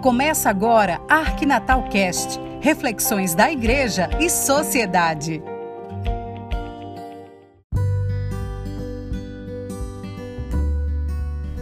Começa agora Arquinatal Cast, reflexões da igreja e sociedade.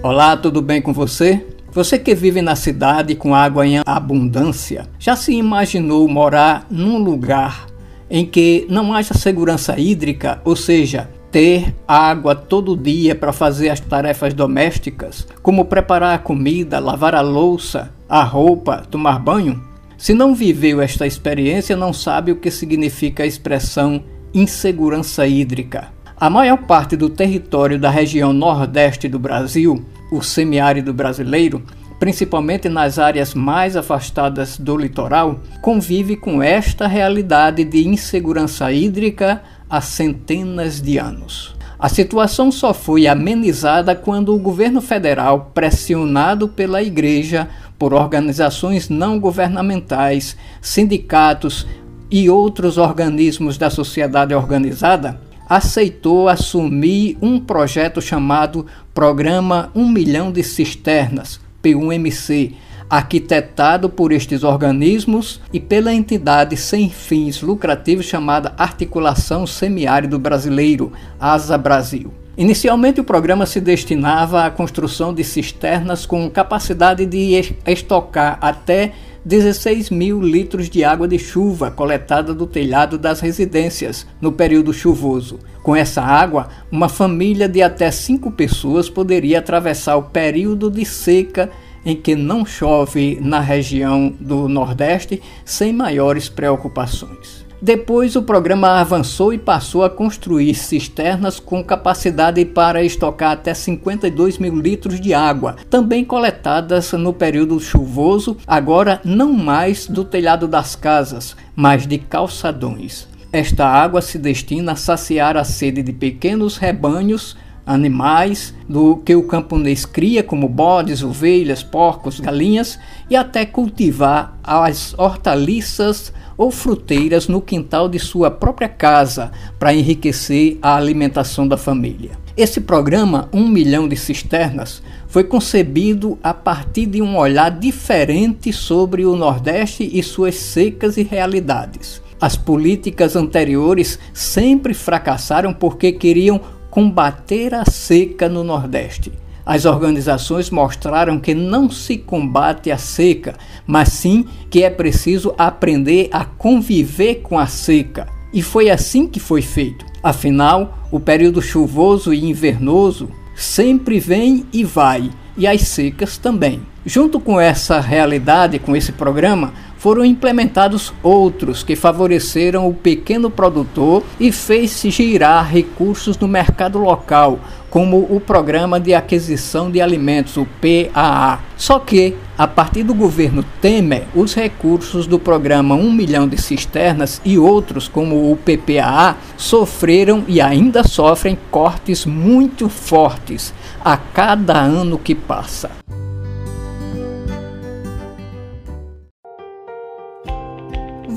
Olá, tudo bem com você? Você que vive na cidade com água em abundância, já se imaginou morar num lugar em que não haja segurança hídrica, ou seja, ter água todo dia para fazer as tarefas domésticas, como preparar a comida, lavar a louça, a roupa, tomar banho? Se não viveu esta experiência, não sabe o que significa a expressão insegurança hídrica. A maior parte do território da região nordeste do Brasil, o semiárido brasileiro, principalmente nas áreas mais afastadas do litoral, convive com esta realidade de insegurança hídrica há centenas de anos. A situação só foi amenizada quando o governo federal, pressionado pela Igreja, por organizações não governamentais, sindicatos e outros organismos da sociedade organizada, aceitou assumir um projeto chamado Programa 1 Milhão de Cisternas, P1MC, arquitetado por estes organismos e pela entidade sem fins lucrativos chamada Articulação Semiárido Brasileiro, ASA Brasil. Inicialmente, o programa se destinava à construção de cisternas com capacidade de estocar até 16 mil litros de água de chuva coletada do telhado das residências no período chuvoso. Com essa água, uma família de até cinco pessoas poderia atravessar o período de seca em que não chove na região do Nordeste sem maiores preocupações. Depois, o programa avançou e passou a construir cisternas com capacidade para estocar até 52 mil litros de água, também coletadas no período chuvoso, agora não mais do telhado das casas, mas de calçadões. Esta água se destina a saciar a sede de pequenos rebanhos animais do que o camponês cria, como bodes, ovelhas, porcos, galinhas, e até cultivar as hortaliças ou fruteiras no quintal de sua própria casa para enriquecer a alimentação da família. Esse programa, Um Milhão de Cisternas, foi concebido a partir de um olhar diferente sobre o Nordeste e suas secas e realidades. As políticas anteriores sempre fracassaram porque queriam combater a seca no Nordeste. As organizações mostraram que não se combate a seca, mas sim que é preciso aprender a conviver com a seca. E foi assim que foi feito. Afinal, o período chuvoso e invernoso sempre vem e vai, e as secas também. Junto com essa realidade, com esse programa, foram implementados outros que favoreceram o pequeno produtor e fez-se girar recursos no mercado local, como o Programa de Aquisição de Alimentos, o PAA. Só que, a partir do governo Temer, os recursos do programa 1 milhão de cisternas e outros, como o PPAA, sofreram e ainda sofrem cortes muito fortes a cada ano que passa.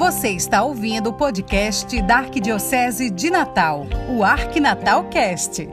Você está ouvindo o podcast da Arquidiocese de Natal, o Arquinatal Cast.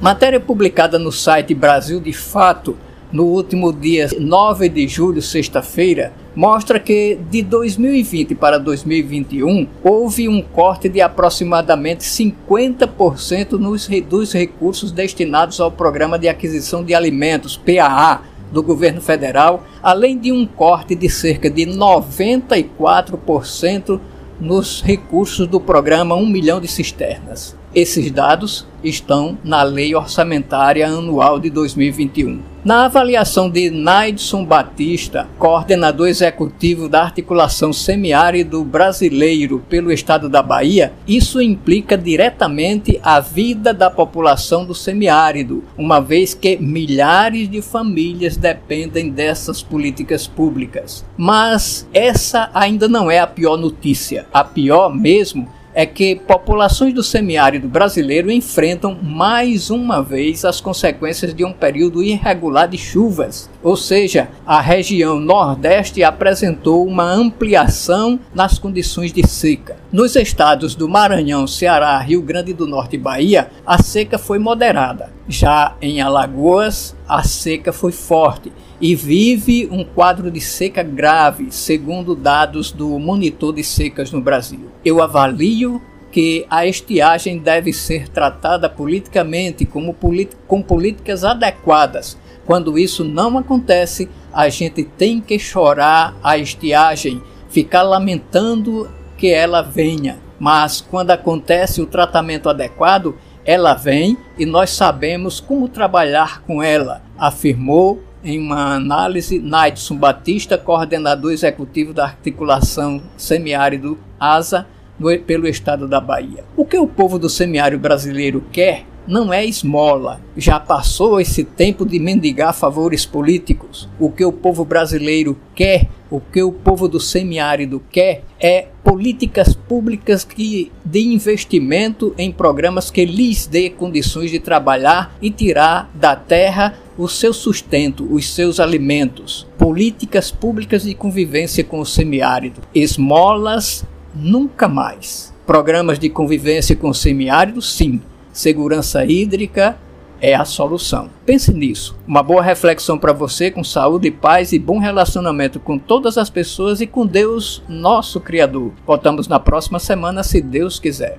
Matéria publicada no site Brasil de Fato no último dia 9 de julho, sexta-feira, mostra que de 2020 para 2021 houve um corte de aproximadamente 50% nos, dos recursos destinados ao Programa de Aquisição de Alimentos, PAA, do governo federal, além de um corte de cerca de 94% nos recursos do programa 1 milhão de cisternas. Esses dados estão na Lei Orçamentária Anual de 2021. Na avaliação de Naidson Batista, coordenador executivo da Articulação Semiárido Brasileiro pelo Estado da Bahia, isso implica diretamente a vida da população do semiárido, uma vez que milhares de famílias dependem dessas políticas públicas. Mas essa ainda não é a pior notícia. A pior mesmo é que populações do semiárido brasileiro enfrentam mais uma vez as consequências de um período irregular de chuvas, ou seja, a região Nordeste apresentou uma ampliação nas condições de seca. Nos estados do Maranhão, Ceará, Rio Grande do Norte e Bahia, a seca foi moderada. Já em Alagoas, a seca foi forte e vive um quadro de seca grave, segundo dados do Monitor de Secas no Brasil. Eu avalio que a estiagem deve ser tratada politicamente como com políticas adequadas. Quando isso não acontece, a gente tem que chorar a estiagem, ficar lamentando que ela venha. Mas quando acontece o tratamento adequado, ela vem e nós sabemos como trabalhar com ela, afirmou em uma análise Naidson Batista, coordenador executivo da articulação semiárido ASA no, pelo estado da Bahia. O que o povo do semiárido brasileiro quer não é esmola. Já passou esse tempo de mendigar favores políticos. O que o povo brasileiro quer, o que o povo do semiárido quer é políticas públicas que de investimento em programas que lhes dê condições de trabalhar e tirar da terra o seu sustento, os seus alimentos. Políticas públicas de convivência com o semiárido. Esmolas nunca mais. Programas de convivência com o semiárido, sim segurança hídrica é a solução. Pense nisso. Uma boa reflexão para você com saúde, paz e bom relacionamento com todas as pessoas e com Deus, nosso Criador. Voltamos na próxima semana, se Deus quiser.